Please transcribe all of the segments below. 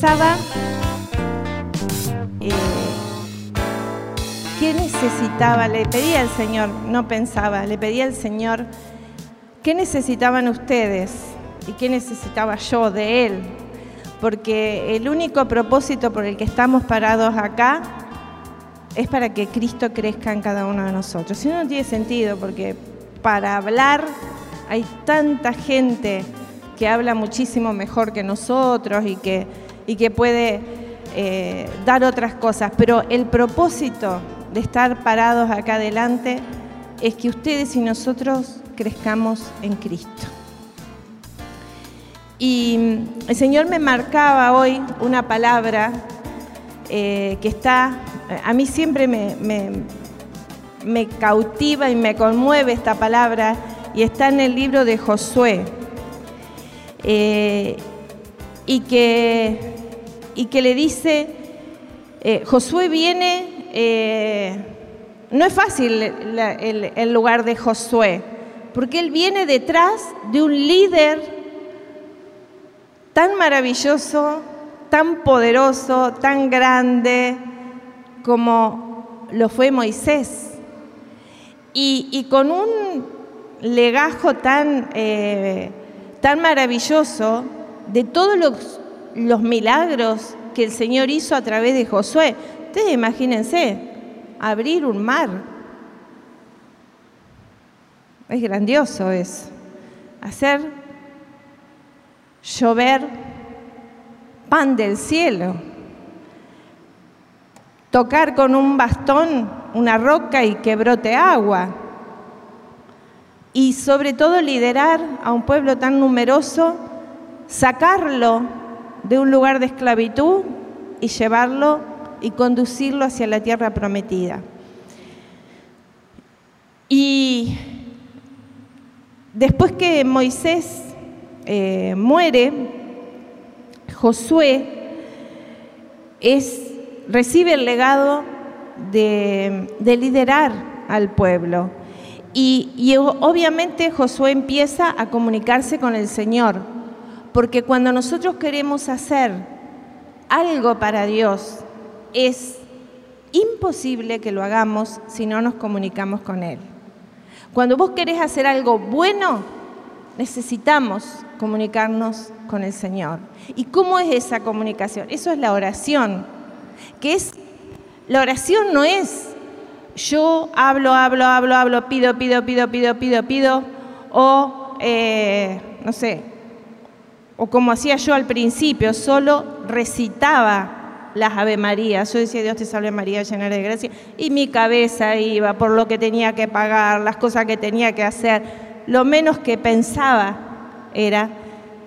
pensaba eh, qué necesitaba, le pedía al Señor, no pensaba, le pedía al Señor qué necesitaban ustedes y qué necesitaba yo de Él, porque el único propósito por el que estamos parados acá es para que Cristo crezca en cada uno de nosotros. Si no, no tiene sentido, porque para hablar hay tanta gente que habla muchísimo mejor que nosotros y que, y que puede eh, dar otras cosas, pero el propósito de estar parados acá adelante es que ustedes y nosotros crezcamos en Cristo. Y el Señor me marcaba hoy una palabra eh, que está, a mí siempre me, me, cautiva y me conmueve esta palabra, y está en el libro de Josué. Eh, y, que, y que le dice, eh, Josué viene, no es fácil el lugar de Josué, porque él viene detrás de un líder tan maravilloso, tan poderoso, tan grande como lo fue Moisés. Y, con un legajo tan, eh, tan maravilloso de todos los, los milagros que el Señor hizo a través de Josué. Ustedes imagínense, abrir un mar. Es grandioso eso. Hacer llover pan del cielo, tocar con un bastón una roca y que brote agua, y sobre todo liderar a un pueblo tan numeroso, sacarlo de un lugar de esclavitud y llevarlo y conducirlo hacia la tierra prometida. Y después que Moisés eh, muere, Josué es, recibe el legado de, liderar al pueblo. Y, y, obviamente Josué empieza a comunicarse con el Señor, porque cuando nosotros queremos hacer algo para Dios, es imposible que lo hagamos si no nos comunicamos con Él. Cuando vos querés hacer algo bueno, necesitamos comunicarnos con el Señor. ¿Y cómo es esa comunicación? Eso es la oración, que es, la oración no es yo hablo, hablo, hablo, hablo, pido, pido, pido, pido, pido, pido, o eh, no sé, o como hacía yo al principio, solo recitaba las Ave Marías. Yo decía, Dios te salve María, llena de gracia, y mi cabeza iba por lo que tenía que pagar, las cosas que tenía que hacer. Lo menos que pensaba era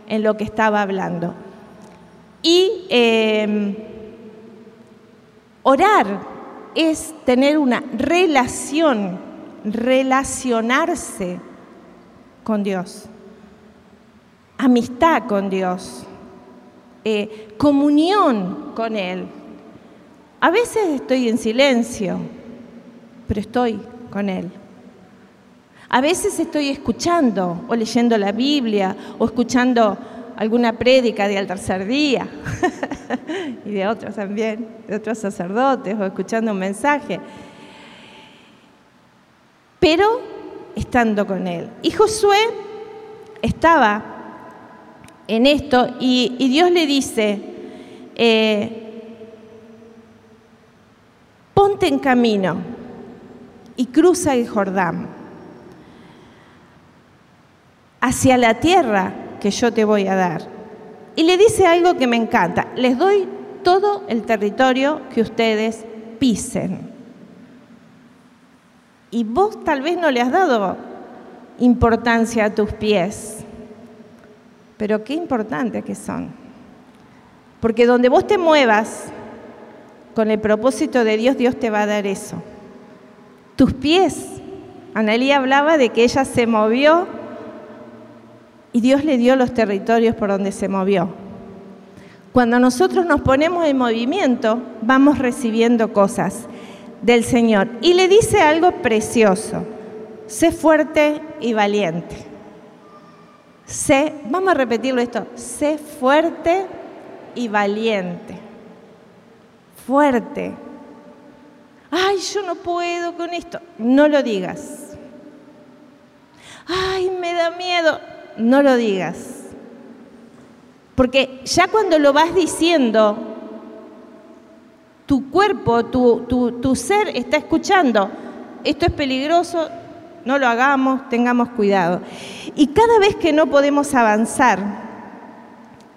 en lo que estaba hablando. Y em, orar es tener una relación, relacionarse con Dios, amistad con Dios, eh, comunión con Él. A veces estoy en silencio, pero estoy con Él. A veces estoy escuchando o leyendo la Biblia o escuchando alguna prédica de al tercer día y de otros también, de otros sacerdotes o escuchando un mensaje. Pero estando con él. Y Josué estaba en esto y, Dios le dice, eh, ponte en camino y cruza el Jordán hacia la tierra que yo te voy a dar. Y le dice algo que me encanta, les doy todo el territorio que ustedes pisen. Y vos tal vez no le has dado importancia a tus pies, pero qué importantes que son. Porque donde vos te muevas con el propósito de Dios, Dios te va a dar eso. Tus pies, Analí hablaba de que ella se movió y Dios le dio los territorios por donde se movió. Cuando nosotros nos ponemos en movimiento, vamos recibiendo cosas del Señor. Y le dice algo precioso, sé fuerte y valiente. Sé, vamos a repetirlo esto, sé fuerte y valiente. Fuerte. Ay, yo no puedo con esto. No lo digas. Ay, me da miedo. No lo digas. Porque ya cuando lo vas diciendo, tu cuerpo, tu, tu, ser está escuchando. Esto es peligroso, no lo hagamos, tengamos cuidado. Y cada vez que no podemos avanzar,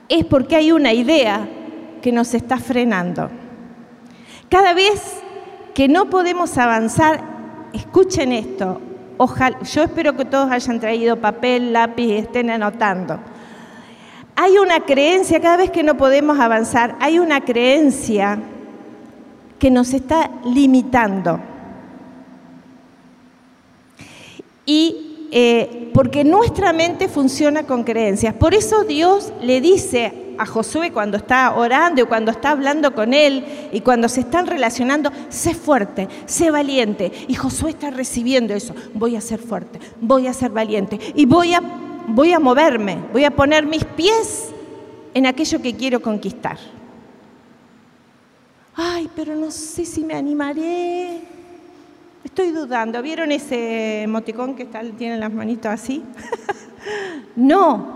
es porque hay una idea que nos está frenando. Cada vez que no podemos avanzar, escuchen esto. Ojalá, yo espero que todos hayan traído papel, lápiz y estén anotando. Hay una creencia, cada vez que no podemos avanzar, hay una creencia que nos está limitando. Y eh, porque nuestra mente funciona con creencias. Por eso Dios le dice a Josué cuando está orando y cuando está hablando con él y cuando se están relacionando, sé fuerte, sé valiente. Y Josué está recibiendo eso. Voy a ser fuerte, voy a ser valiente y voy a, voy a moverme, voy a poner mis pies en aquello que quiero conquistar. Ay, pero no sé si me animaré. Estoy dudando. ¿Vieron ese emoticón que está, tiene las manitos así? no.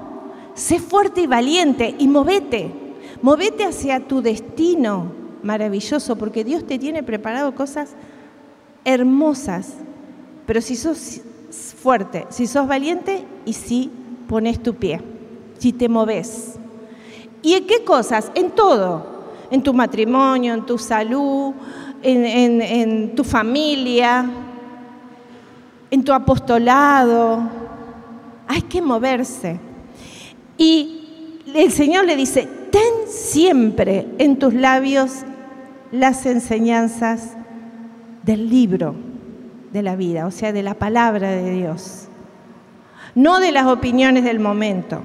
Sé fuerte y valiente y movete. Movete hacia tu destino maravilloso, porque Dios te tiene preparado cosas hermosas. Pero si sos fuerte, si sos valiente y si pones tu pie, si te moves. ¿Y en qué cosas? En todo en tu matrimonio, en tu salud, en, tu familia, en tu apostolado. Hay que moverse. Y el Señor le dice, ten siempre en tus labios las enseñanzas del libro de la vida, o sea, de la palabra de Dios, no de las opiniones del momento.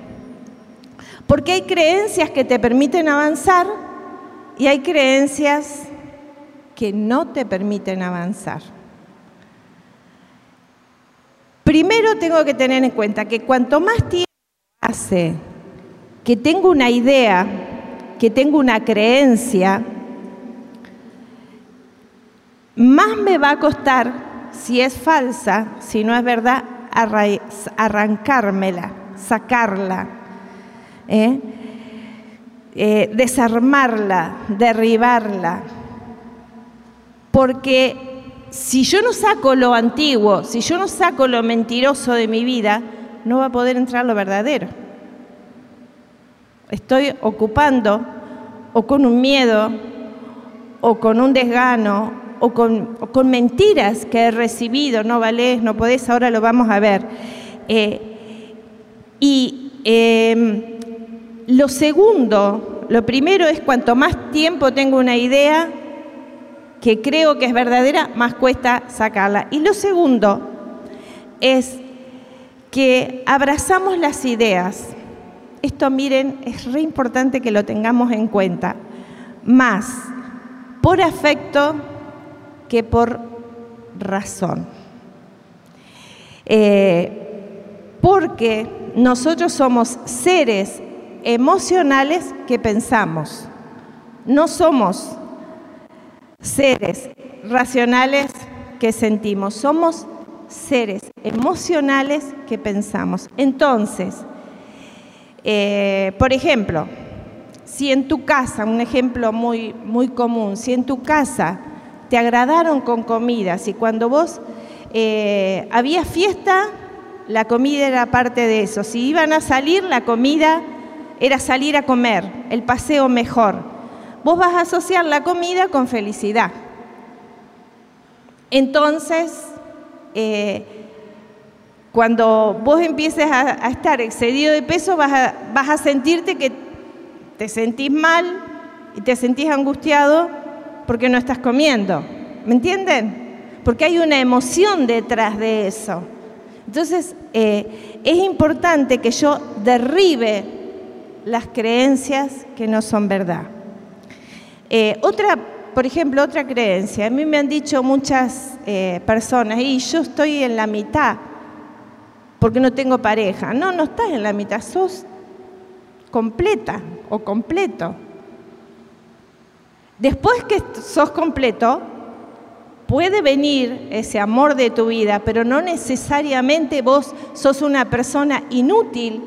Porque hay creencias que te permiten avanzar y hay creencias que no te permiten avanzar. Primero tengo que tener en cuenta que cuanto más tiempo hace que tengo una idea, que tengo una creencia, más me va a costar, si es falsa, si no es verdad, arrancármela, sacarla. ¿eh? Eh, desarmarla, derribarla. Porque si yo no saco lo antiguo, si yo no saco lo mentiroso de mi vida, no va a poder entrar lo verdadero. Estoy ocupando o con un miedo, o con un desgano, o con, mentiras que he recibido, no valés, no podés, ahora lo vamos a ver. Eh, y em, lo segundo, lo primero es cuanto más tiempo tengo una idea que creo que es verdadera, más cuesta sacarla. Y lo segundo es que abrazamos las ideas. Esto, miren, es re importante que lo tengamos en cuenta. Más por afecto que por razón. Eh, porque nosotros somos seres emocionales que pensamos. No somos seres racionales que sentimos, somos seres emocionales que pensamos. Entonces, eh, por ejemplo, si en tu casa, un ejemplo muy, muy común, si en tu casa te agradaron con comida, si cuando vos eh, había fiesta, la comida era parte de eso, si iban a salir, la comida era salir a comer, el paseo mejor. Vos vas a asociar la comida con felicidad. Entonces, eh, cuando vos empieces a, estar excedido de peso, vas a, sentirte que te sentís mal y te sentís angustiado porque no estás comiendo. ¿Me entienden? Porque hay una emoción detrás de eso. Entonces, eh, es importante que yo derribe las creencias que no son verdad. Eh, otra, por ejemplo, otra creencia, a mí me han dicho muchas eh, personas, y yo estoy en la mitad porque no tengo pareja. No, no estás en la mitad, sos completa o completo. Después que sos completo, puede venir ese amor de tu vida, pero no necesariamente vos sos una persona inútil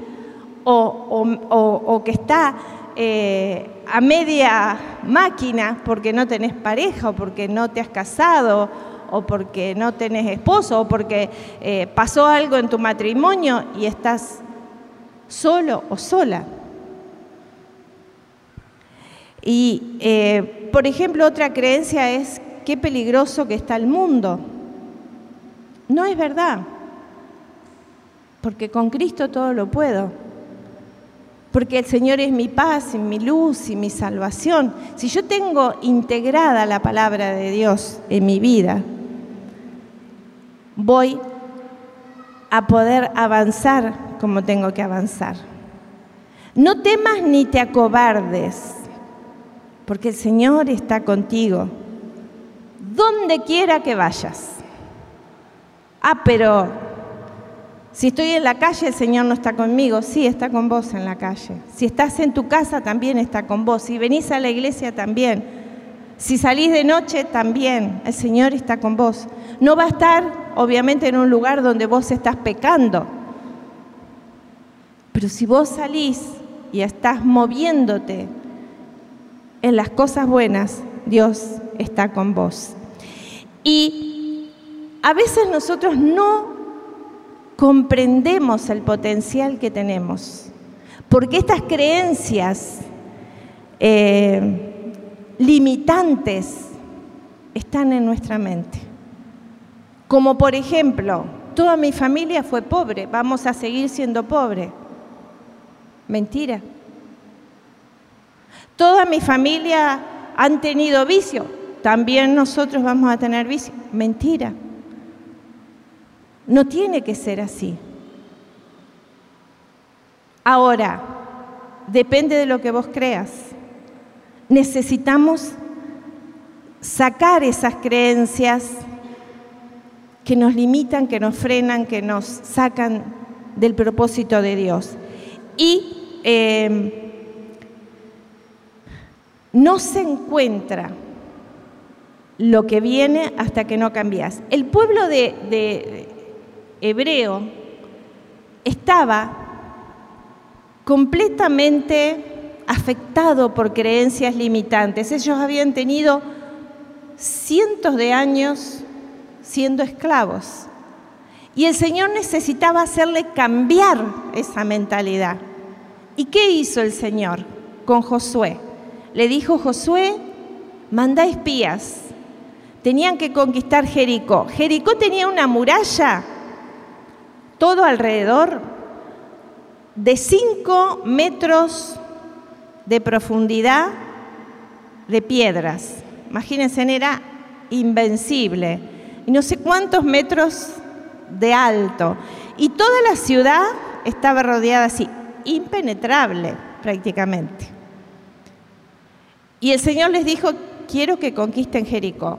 o, que está eh, a media máquina porque no tenés pareja o porque no te has casado o porque no tenés esposo o porque eh, pasó algo en tu matrimonio y estás solo o sola. Y, eh, por ejemplo, otra creencia es qué peligroso que está el mundo. No es verdad, porque con Cristo todo lo puedo. Porque el Señor es mi paz y mi luz y mi salvación. Si yo tengo integrada la palabra de Dios en mi vida, voy a poder avanzar como tengo que avanzar. No temas ni te acobardes, porque el Señor está contigo, donde quiera que vayas. Ah, pero si estoy en la calle, el Señor no está conmigo. Sí, está con vos en la calle. Si estás en tu casa, también está con vos. Si venís a la iglesia, también. Si salís de noche, también. El Señor está con vos. No va a estar, obviamente, en un lugar donde vos estás pecando. Pero si vos salís y estás moviéndote en las cosas buenas, Dios está con vos. Y a veces nosotros no comprendemos el potencial que tenemos, porque estas creencias eh, limitantes están en nuestra mente. Como por ejemplo, toda mi familia fue pobre, vamos a seguir siendo pobres. Mentira. Toda mi familia han tenido vicio, también nosotros vamos a tener vicio. Mentira. No tiene que ser así. Ahora, depende de lo que vos creas. Necesitamos sacar esas creencias que nos limitan, que nos frenan, que nos sacan del propósito de Dios. Y eh, no se encuentra lo que viene hasta que no cambias. El pueblo de, hebreo estaba completamente afectado por creencias limitantes. Ellos habían tenido cientos de años siendo esclavos. Y el Señor necesitaba hacerle cambiar esa mentalidad. ¿Y qué hizo el Señor con Josué? Le dijo Josué, manda espías. Tenían que conquistar Jericó. Jericó tenía una muralla todo alrededor de cinco metros de profundidad de piedras. Imagínense, era invencible. Y no sé cuántos metros de alto. Y toda la ciudad estaba rodeada así, impenetrable prácticamente. Y el Señor les dijo, quiero que conquisten Jericó.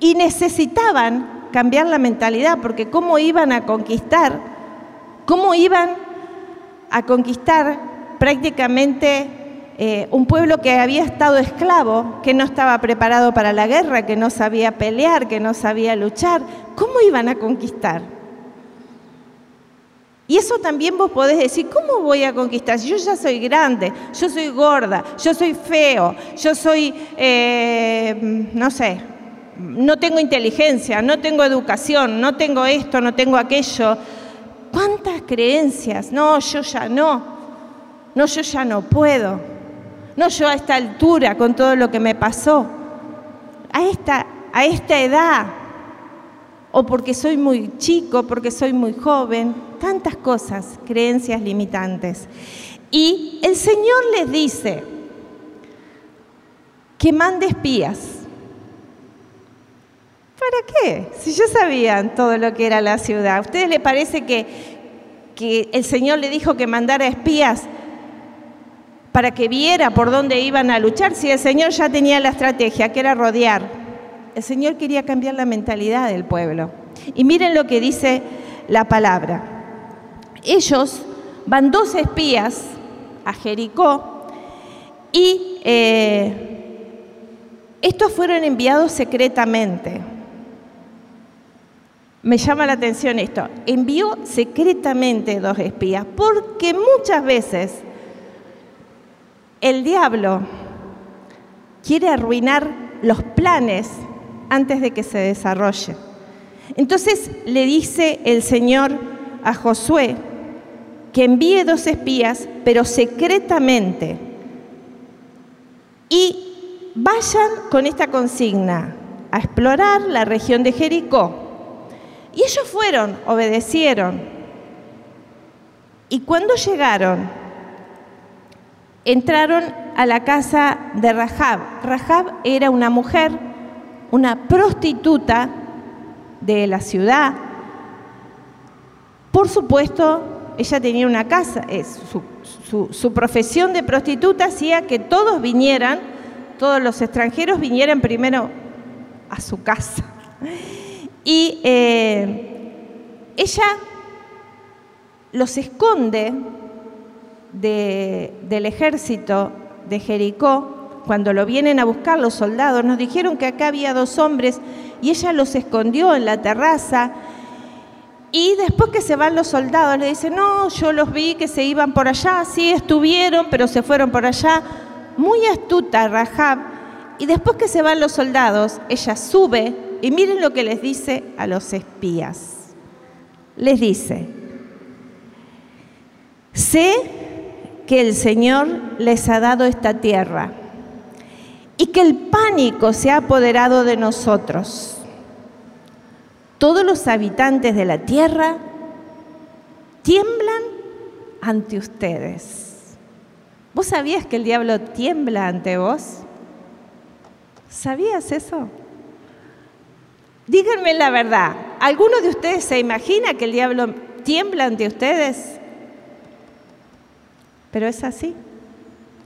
Y necesitaban cambiar la mentalidad, porque ¿cómo iban a conquistar? ¿Cómo iban a conquistar prácticamente eh, un pueblo que había estado esclavo, que no estaba preparado para la guerra, que no sabía pelear, que no sabía luchar? ¿Cómo iban a conquistar? Y eso también vos podés decir, ¿cómo voy a conquistar? Yo ya soy grande, yo soy gorda, yo soy feo, yo soy, eh, no sé, no tengo inteligencia, no tengo educación, no tengo esto, no tengo aquello. ¿Cuántas creencias? No, yo ya no. No, yo ya no puedo. No, yo a esta altura, con todo lo que me pasó. A esta, a esta edad, o porque soy muy chico, porque soy muy joven, tantas cosas, creencias limitantes. Y el Señor les dice que mande espías. ¿Para qué? Si ya sabían todo lo que era la ciudad. ¿A ustedes les parece que, que el Señor le dijo que mandara espías para que viera por dónde iban a luchar? Si el Señor ya tenía la estrategia, que era rodear el Señor quería cambiar la mentalidad del pueblo. Y miren lo que dice la palabra. Ellos van dos espías a Jericó y eh, Estos fueron enviados secretamente. Me llama la atención esto. Envió secretamente dos espías, porque muchas veces el diablo quiere arruinar los planes antes de que se desarrolle. Entonces le dice el Señor a Josué que envíe dos espías, pero secretamente, y vayan con esta consigna a explorar la región de Jericó. Y ellos fueron, obedecieron. Y cuando llegaron, entraron a la casa de Rahab. Rahab era una mujer, una prostituta de la ciudad. Por supuesto, ella tenía una casa, su, su, profesión de prostituta hacía que todos vinieran, todos los extranjeros vinieran primero a su casa. Y eh, ella los esconde del ejército de Jericó, cuando lo vienen a buscar los soldados, nos dijeron que acá había dos hombres y ella los escondió en la terraza. Y después que se van los soldados, le dicen, no, yo los vi que se iban por allá, sí estuvieron, pero se fueron por allá. Muy astuta Rahab. Y después que se van los soldados, ella sube y miren lo que les dice a los espías. Les dice, sé que el Señor les ha dado esta tierra y que el pánico se ha apoderado de nosotros. Todos los habitantes de la tierra tiemblan ante ustedes. ¿Vos sabías que el diablo tiembla ante vos? ¿Sabías eso? Díganme la verdad, ¿alguno de ustedes se imagina que el diablo tiembla ante ustedes? Pero es así.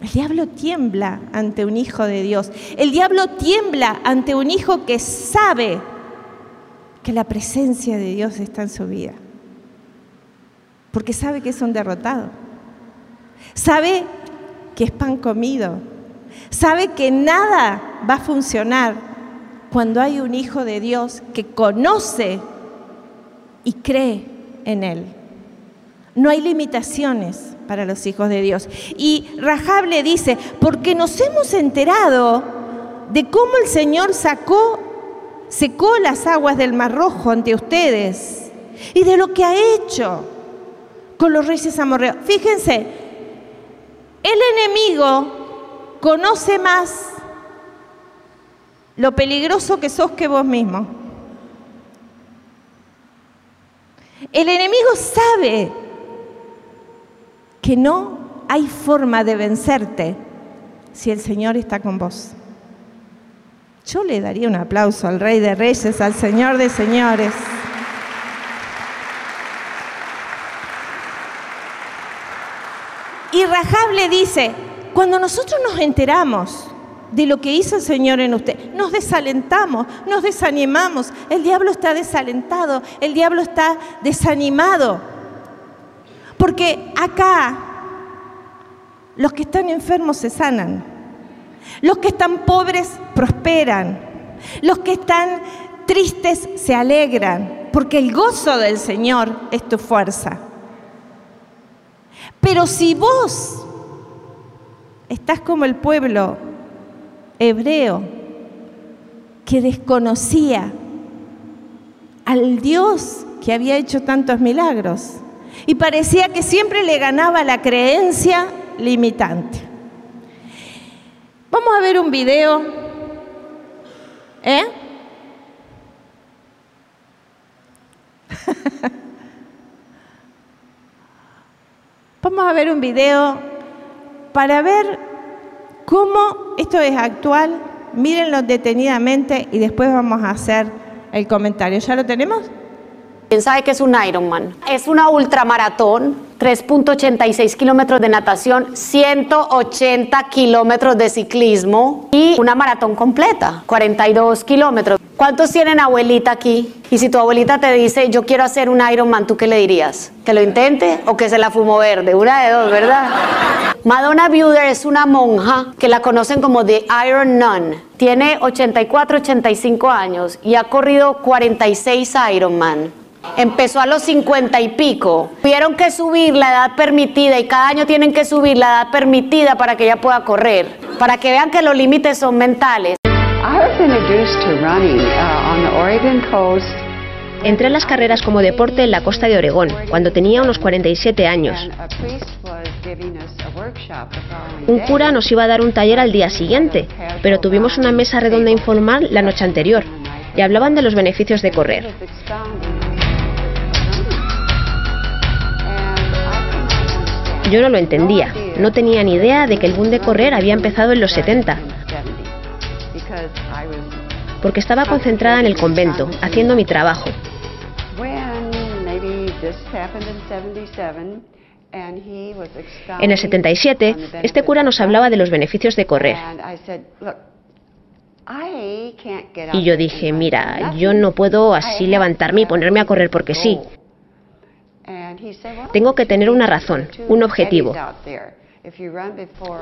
El diablo tiembla ante un hijo de Dios. El diablo tiembla ante un hijo que sabe que la presencia de Dios está en su vida. Porque sabe que es un derrotado. Sabe que es pan comido. Sabe que nada va a funcionar cuando hay un hijo de Dios que conoce y cree en él. No hay limitaciones para los hijos de Dios. Y Rahab le dice, porque nos hemos enterado de cómo el Señor sacó, secó las aguas del Mar Rojo ante ustedes y de lo que ha hecho con los reyes amorreos. Fíjense, el enemigo conoce más lo peligroso que sos que vos mismo. El enemigo sabe que no hay forma de vencerte si el Señor está con vos. Yo le daría un aplauso al Rey de Reyes, al Señor de Señores. Y Rahab le dice, cuando nosotros nos enteramos de lo que hizo el Señor en usted, nos desalentamos, nos desanimamos. El diablo está desalentado, el diablo está desanimado. Porque acá los que están enfermos se sanan, los que están pobres prosperan, los que están tristes se alegran, porque el gozo del Señor es tu fuerza. Pero si vos estás como el pueblo hebreo que desconocía al Dios que había hecho tantos milagros, y parecía que siempre le ganaba la creencia limitante. Vamos a ver un video. ¿Eh? Vamos a ver un video para ver cómo esto es actual. Mírenlo detenidamente y después vamos a hacer el comentario. ¿Ya lo tenemos? ¿Quién sabe qué es un Ironman? Es una ultramaratón, 3.86 kilómetros de natación, 180 kilómetros de ciclismo y una maratón completa, 42 kilómetros. ¿Cuántos tienen abuelita aquí? Y si tu abuelita te dice, yo quiero hacer un Ironman, ¿tú qué le dirías? ¿Que lo intente o que se la fumo verde? Una de dos, ¿verdad? Madonna Buder es una monja que la conocen como The Iron Nun. Tiene 84, 85 años y ha corrido 46 Ironman. Empezó a los 50 y pico. Tuvieron que subir la edad permitida y cada año tienen que subir la edad permitida para que ella pueda correr, para que vean que los límites son mentales. Entré a las carreras como deporte en la costa de Oregón, cuando tenía unos 47 años. Un cura nos iba a dar un taller al día siguiente, pero tuvimos una mesa redonda informal la noche anterior y hablaban de los beneficios de correr. Yo no lo entendía, no tenía ni idea de que el boom de correr había empezado en los 70, porque estaba concentrada en el convento, haciendo mi trabajo. En el 77, este cura nos hablaba de los beneficios de correr. Y yo dije, mira, yo no puedo así levantarme y ponerme a correr porque sí. Tengo que tener una razón, un objetivo.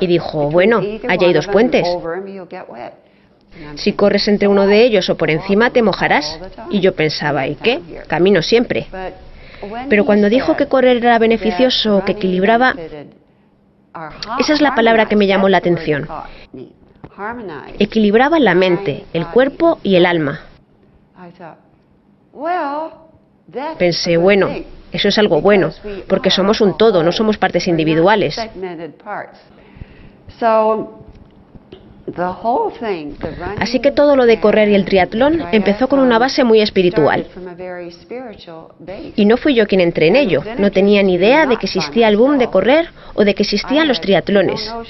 Y dijo, bueno, allá hay dos puentes. Si corres entre uno de ellos o por encima te mojarás. Y yo pensaba, ¿y qué? Camino siempre. Pero cuando dijo que correr era beneficioso, que equilibraba, esa es la palabra que me llamó la atención. Equilibraba la mente, el cuerpo y el alma. Pensé, bueno, eso es algo bueno, porque somos un todo, no somos partes individuales. Así que todo lo de correr y el triatlón empezó con una base muy espiritual. Y no fui yo quien entré en ello. No tenía ni idea de que existía el boom de correr o de que existían los triatlones.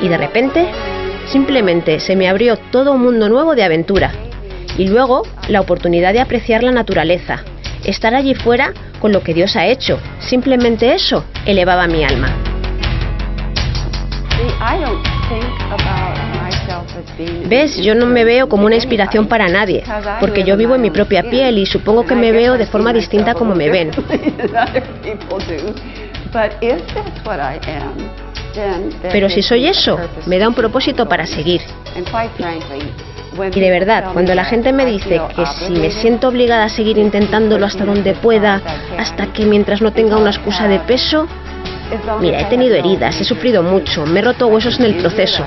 Y de repente, simplemente se me abrió todo un mundo nuevo de aventura. Y luego la oportunidad de apreciar la naturaleza, estar allí fuera con lo que Dios ha hecho. Simplemente eso elevaba mi alma. ¿Ves? Yo no me veo como una inspiración para nadie, porque yo vivo en mi propia piel y supongo que me veo de forma distinta como me ven. Pero si soy eso, me da un propósito para seguir. Y de verdad, cuando la gente me dice que si me siento obligada a seguir intentándolo hasta donde pueda, hasta que mientras no tenga una excusa de peso, mira, he tenido heridas, he sufrido mucho, me he roto huesos en el proceso.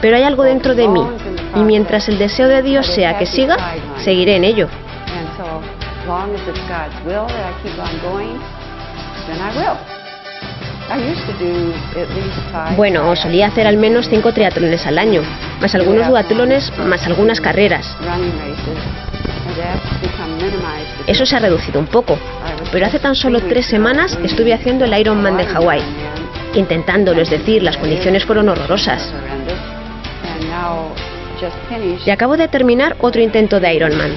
Pero hay algo dentro de mí, y mientras el deseo de Dios sea que siga, seguiré en ello. Bueno, solía hacer al menos cinco triatlones al año, más algunos duatlones, más algunas carreras. Eso se ha reducido un poco, pero hace tan solo tres semanas estuve haciendo el Ironman de Hawái, intentándolo, es decir, las condiciones fueron horrorosas. Y acabo de terminar otro intento de Ironman.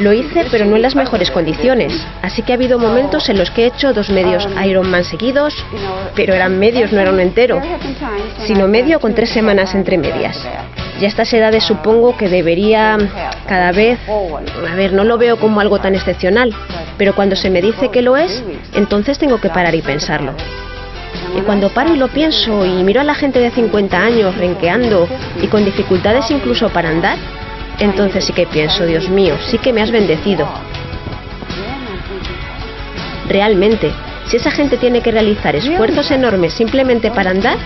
Lo hice, pero no en las mejores condiciones. Así que ha habido momentos en los que he hecho dos medios Ironman seguidos, pero eran medios, no era un entero, sino medio con tres semanas entre medias. Y a estas edades supongo que debería cada vez, a ver, no lo veo como algo tan excepcional, pero cuando se me dice que lo es, entonces tengo que parar y pensarlo. Y cuando paro y lo pienso y miro a la gente de 50 años renqueando y con dificultades incluso para andar, entonces sí que pienso, Dios mío, sí que me has bendecido. Realmente, si esa gente tiene que realizar esfuerzos enormes simplemente para andar,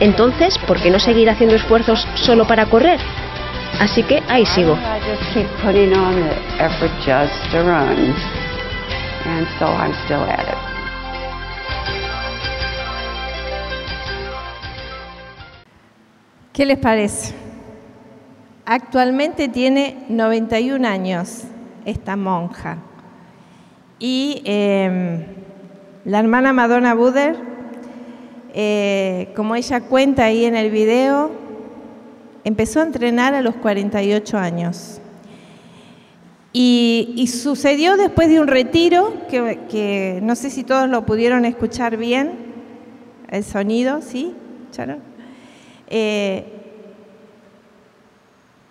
entonces, ¿por qué no seguir haciendo esfuerzos solo para correr? Así que ahí sigo. ¿Qué les parece? Actualmente tiene 91 años esta monja. Y em, la hermana Madonna Buder, eh, como ella cuenta ahí en el video, empezó a entrenar a los 48 años. Y, sucedió después de un retiro, que, no sé si todos lo pudieron escuchar bien, el sonido, ¿sí? Eh,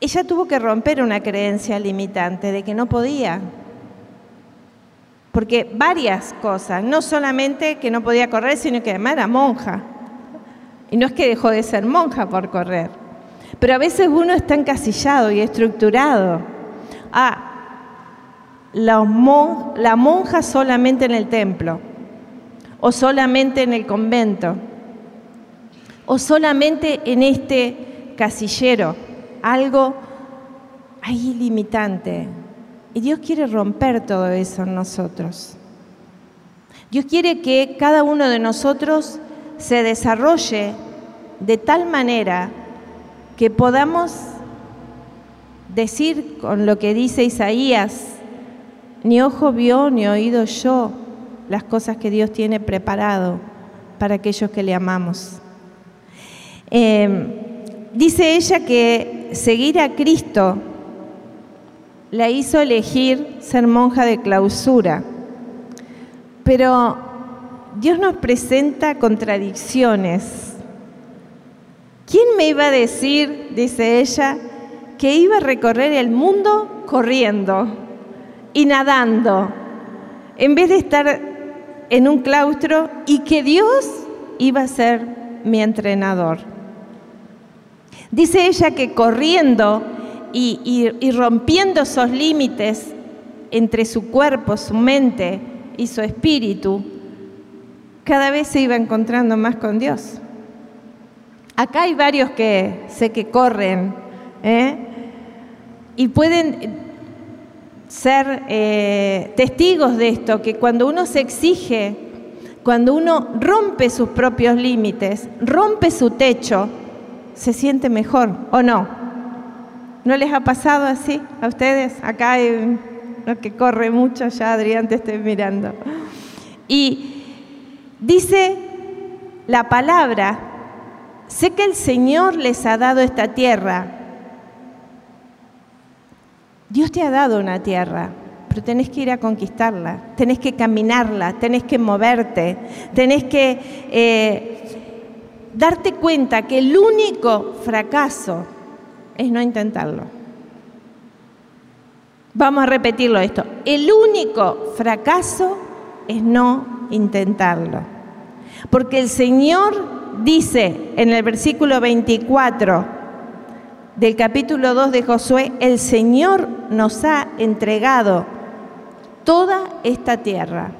ella tuvo que romper una creencia limitante de que no podía. Porque varias cosas, no solamente que no podía correr, sino que además era monja. Y no es que dejó de ser monja por correr. Pero a veces uno está encasillado y estructurado. Ah, la, monja solamente en el templo, o solamente en el convento, o solamente en este casillero, algo ahí limitante. Y Dios quiere romper todo eso en nosotros. Dios quiere que cada uno de nosotros se desarrolle de tal manera que podamos decir con lo que dice Isaías, ni ojo vio ni oído yo las cosas que Dios tiene preparado para aquellos que le amamos. Em, dice ella que seguir a Cristo la hizo elegir ser monja de clausura, pero Dios nos presenta contradicciones. ¿Quién me iba a decir, dice ella, que iba a recorrer el mundo corriendo? y nadando, en vez de estar en un claustro y que Dios iba a ser mi entrenador. Dice ella que corriendo y, rompiendo esos límites entre su cuerpo, su mente y su espíritu, cada vez se iba encontrando más con Dios. Acá hay varios que sé que corren ¿eh? y pueden ser eh, testigos de esto, que cuando uno se exige, cuando uno rompe sus propios límites, rompe su techo, se siente mejor, ¿o no? ¿No les ha pasado así a ustedes? Acá hay uno que corre mucho, ya Adrián te estoy mirando. Y dice la palabra, sé que el Señor les ha dado esta tierra Dios te ha dado una tierra, pero tenés que ir a conquistarla, tenés que caminarla, tenés que moverte, tenés que eh, darte cuenta que el único fracaso es no intentarlo. Vamos a repetirlo esto. El único fracaso es no intentarlo. Porque el Señor dice en el versículo 24, del capítulo 2 de Josué, el Señor nos ha entregado toda esta tierra.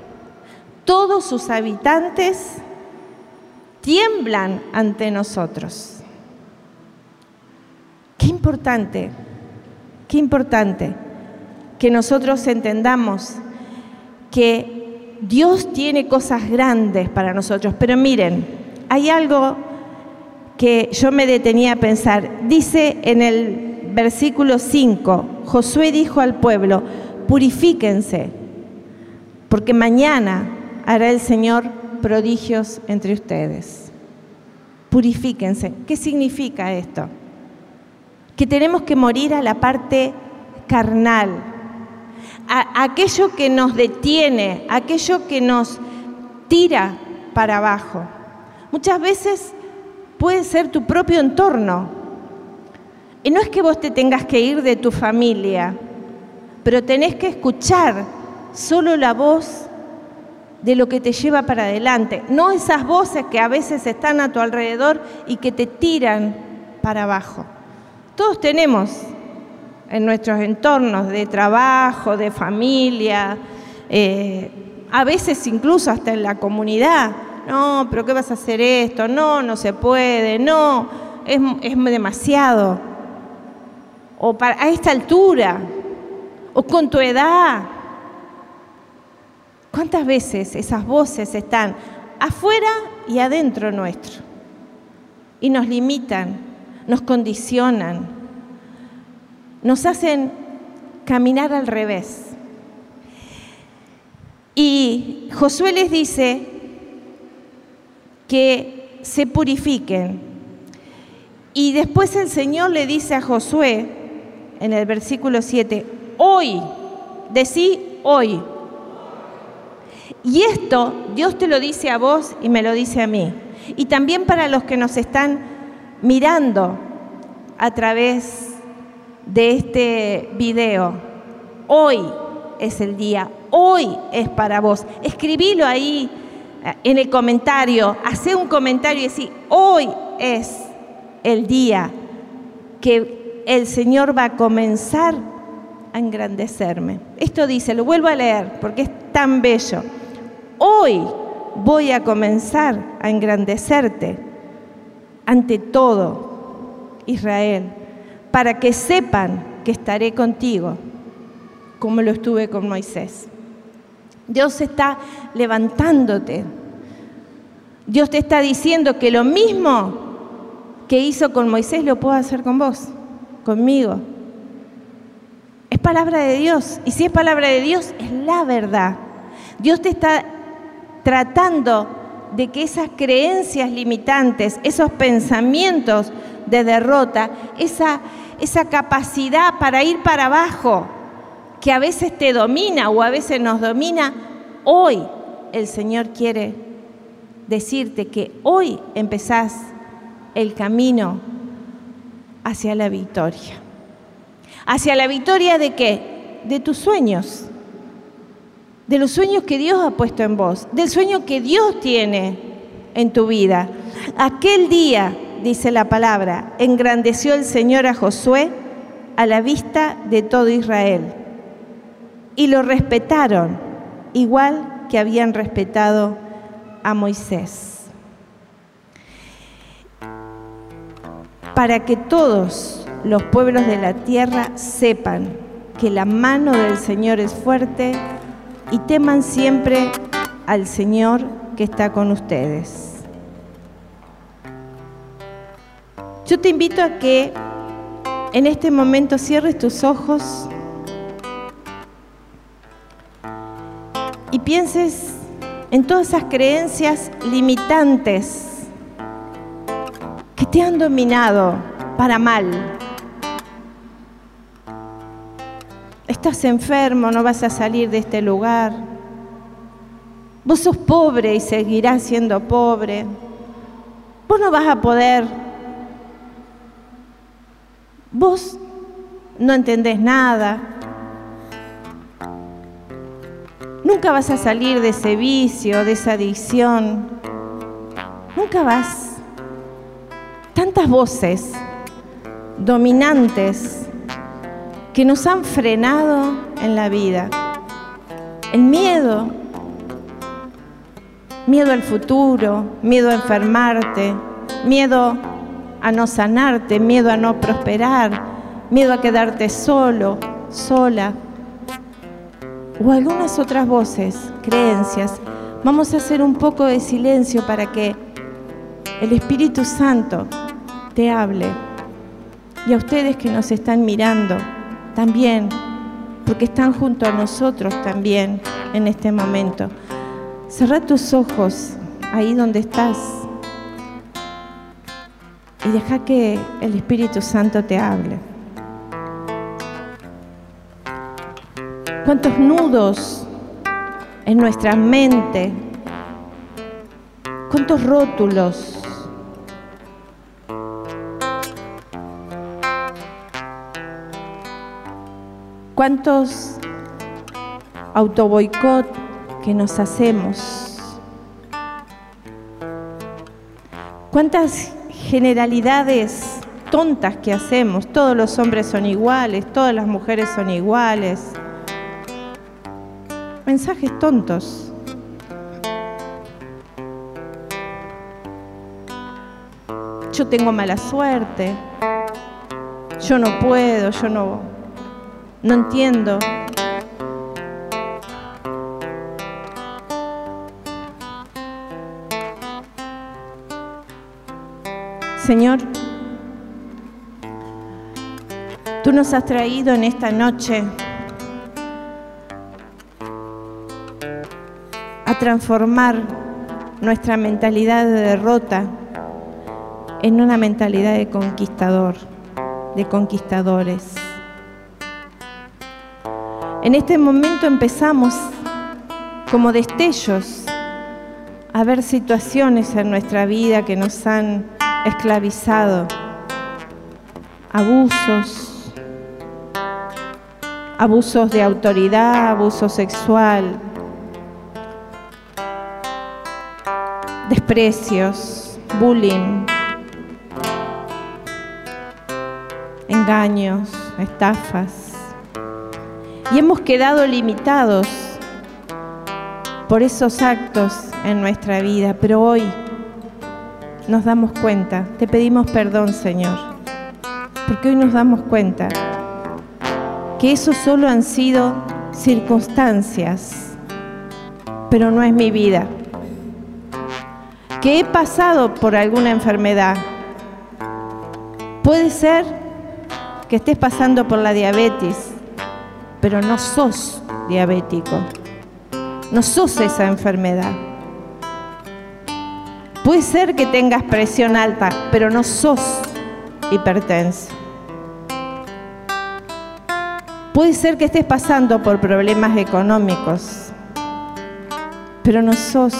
Todos sus habitantes tiemblan ante nosotros. Qué importante, qué importante que nosotros entendamos que Dios tiene cosas grandes para nosotros. Pero miren, hay algo que yo me detenía a pensar. Dice en el versículo 5, Josué dijo al pueblo, purifíquense, porque mañana hará el Señor prodigios entre ustedes. Purifíquense. ¿Qué significa esto? Que tenemos que morir a la parte carnal, a aquello que nos detiene, aquello que nos tira para abajo. Muchas veces puede ser tu propio entorno. Y no es que vos te tengas que ir de tu familia, pero tenés que escuchar solo la voz de lo que te lleva para adelante, no esas voces que a veces están a tu alrededor y que te tiran para abajo. Todos tenemos en nuestros entornos de trabajo, de familia, eh, a veces incluso hasta en la comunidad, no, pero ¿qué vas a hacer esto? No, no se puede, no, es, demasiado. O para, a esta altura, o con tu edad. ¿Cuántas veces esas voces están afuera y adentro nuestro? Y nos limitan, nos condicionan, nos hacen caminar al revés. Y Josué les dice, que se purifiquen. Y después el Señor le dice a Josué, en el versículo 7, hoy decí hoy. Y esto Dios te lo dice a vos y me lo dice a mí. Y también para los que nos están mirando a través de este video. Hoy es el día, hoy es para vos. Escribilo ahí eh, en el comentario, hace un comentario y decir, hoy es el día que el Señor va a comenzar a engrandecerme. Esto dice, lo vuelvo a leer porque es tan bello. Hoy voy a comenzar a engrandecerte ante todo, Israel, para que sepan que estaré contigo, como lo estuve con Moisés. Dios está levantándote. Dios te está diciendo que lo mismo que hizo con Moisés lo puedo hacer con vos, conmigo. Es palabra de Dios. Y si es palabra de Dios, es la verdad. Dios te está tratando de que esas creencias limitantes, esos pensamientos de derrota, esa, esa capacidad para ir para abajo, que a veces te domina o a veces nos domina, hoy el Señor quiere decirte que hoy empezás el camino hacia la victoria. ¿Hacia la victoria de qué? De tus sueños. De los sueños que Dios ha puesto en vos. Del sueño que Dios tiene en tu vida. Aquel día, dice la palabra, engrandeció el Señor a Josué a la vista de todo Israel. Y lo respetaron, igual que habían respetado a Moisés. Para que todos los pueblos de la tierra sepan que la mano del Señor es fuerte y teman siempre al Señor que está con ustedes. Yo te invito a que en este momento cierres tus ojos y pienses en todas esas creencias limitantes que te han dominado para mal. Estás enfermo, no vas a salir de este lugar. Vos sos pobre y seguirás siendo pobre. Vos no vas a poder. Vos no entendés nada. Nunca vas a salir de ese vicio, de esa adicción. Nunca vas. Tantas voces dominantes que nos han frenado en la vida. El miedo, miedo al futuro, miedo a enfermarte, miedo a no sanarte, miedo a no prosperar, miedo a quedarte solo, sola, o algunas otras voces, creencias. Vamos a hacer un poco de silencio para que el Espíritu Santo te hable. Y a ustedes que nos están mirando, también, porque están junto a nosotros también en este momento. Cerra tus ojos ahí donde estás y deja que el Espíritu Santo te hable. ¿Cuántos nudos en nuestra mente? ¿Cuántos rótulos? ¿Cuántos autoboicot que nos hacemos? ¿Cuántas generalidades tontas que hacemos? Todos los hombres son iguales, todas las mujeres son iguales. Mensajes tontos. Yo tengo mala suerte. Yo no puedo, yo no no entiendo. Señor, tú nos has traído en esta noche a transformar nuestra mentalidad de derrota en una mentalidad de conquistador, de conquistadores En este momento empezamos como destellos a ver situaciones en nuestra vida que nos han esclavizado, abusos, abusos de autoridad, abuso sexual, desprecios, bullying, engaños, estafas. Y hemos quedado limitados por esos actos en nuestra vida, pero hoy nos damos cuenta, te pedimos perdón Señor, porque hoy nos damos cuenta que eso solo han sido circunstancias, pero no es mi vida. Que he pasado por alguna enfermedad. Puede ser que estés pasando por la diabetes, pero no sos diabético. No sos esa enfermedad. Puede ser que tengas presión alta, pero no sos hipertenso. Puede ser que estés pasando por problemas económicos, pero no sos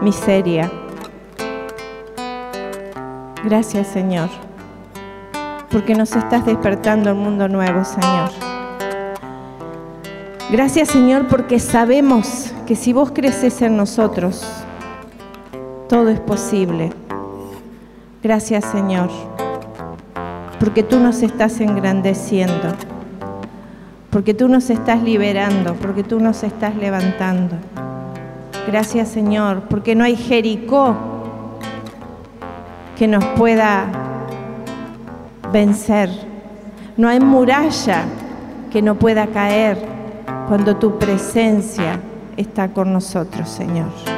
miseria. Gracias Señor, porque nos estás despertando un mundo nuevo, Señor. Gracias Señor, porque sabemos que si vos creces en nosotros, todo es posible. Gracias Señor, porque tú nos estás engrandeciendo, porque tú nos estás liberando, porque tú nos estás levantando. Gracias Señor, porque no hay Jericó que nos pueda vencer. No hay muralla que no pueda caer cuando tu presencia está con nosotros, Señor.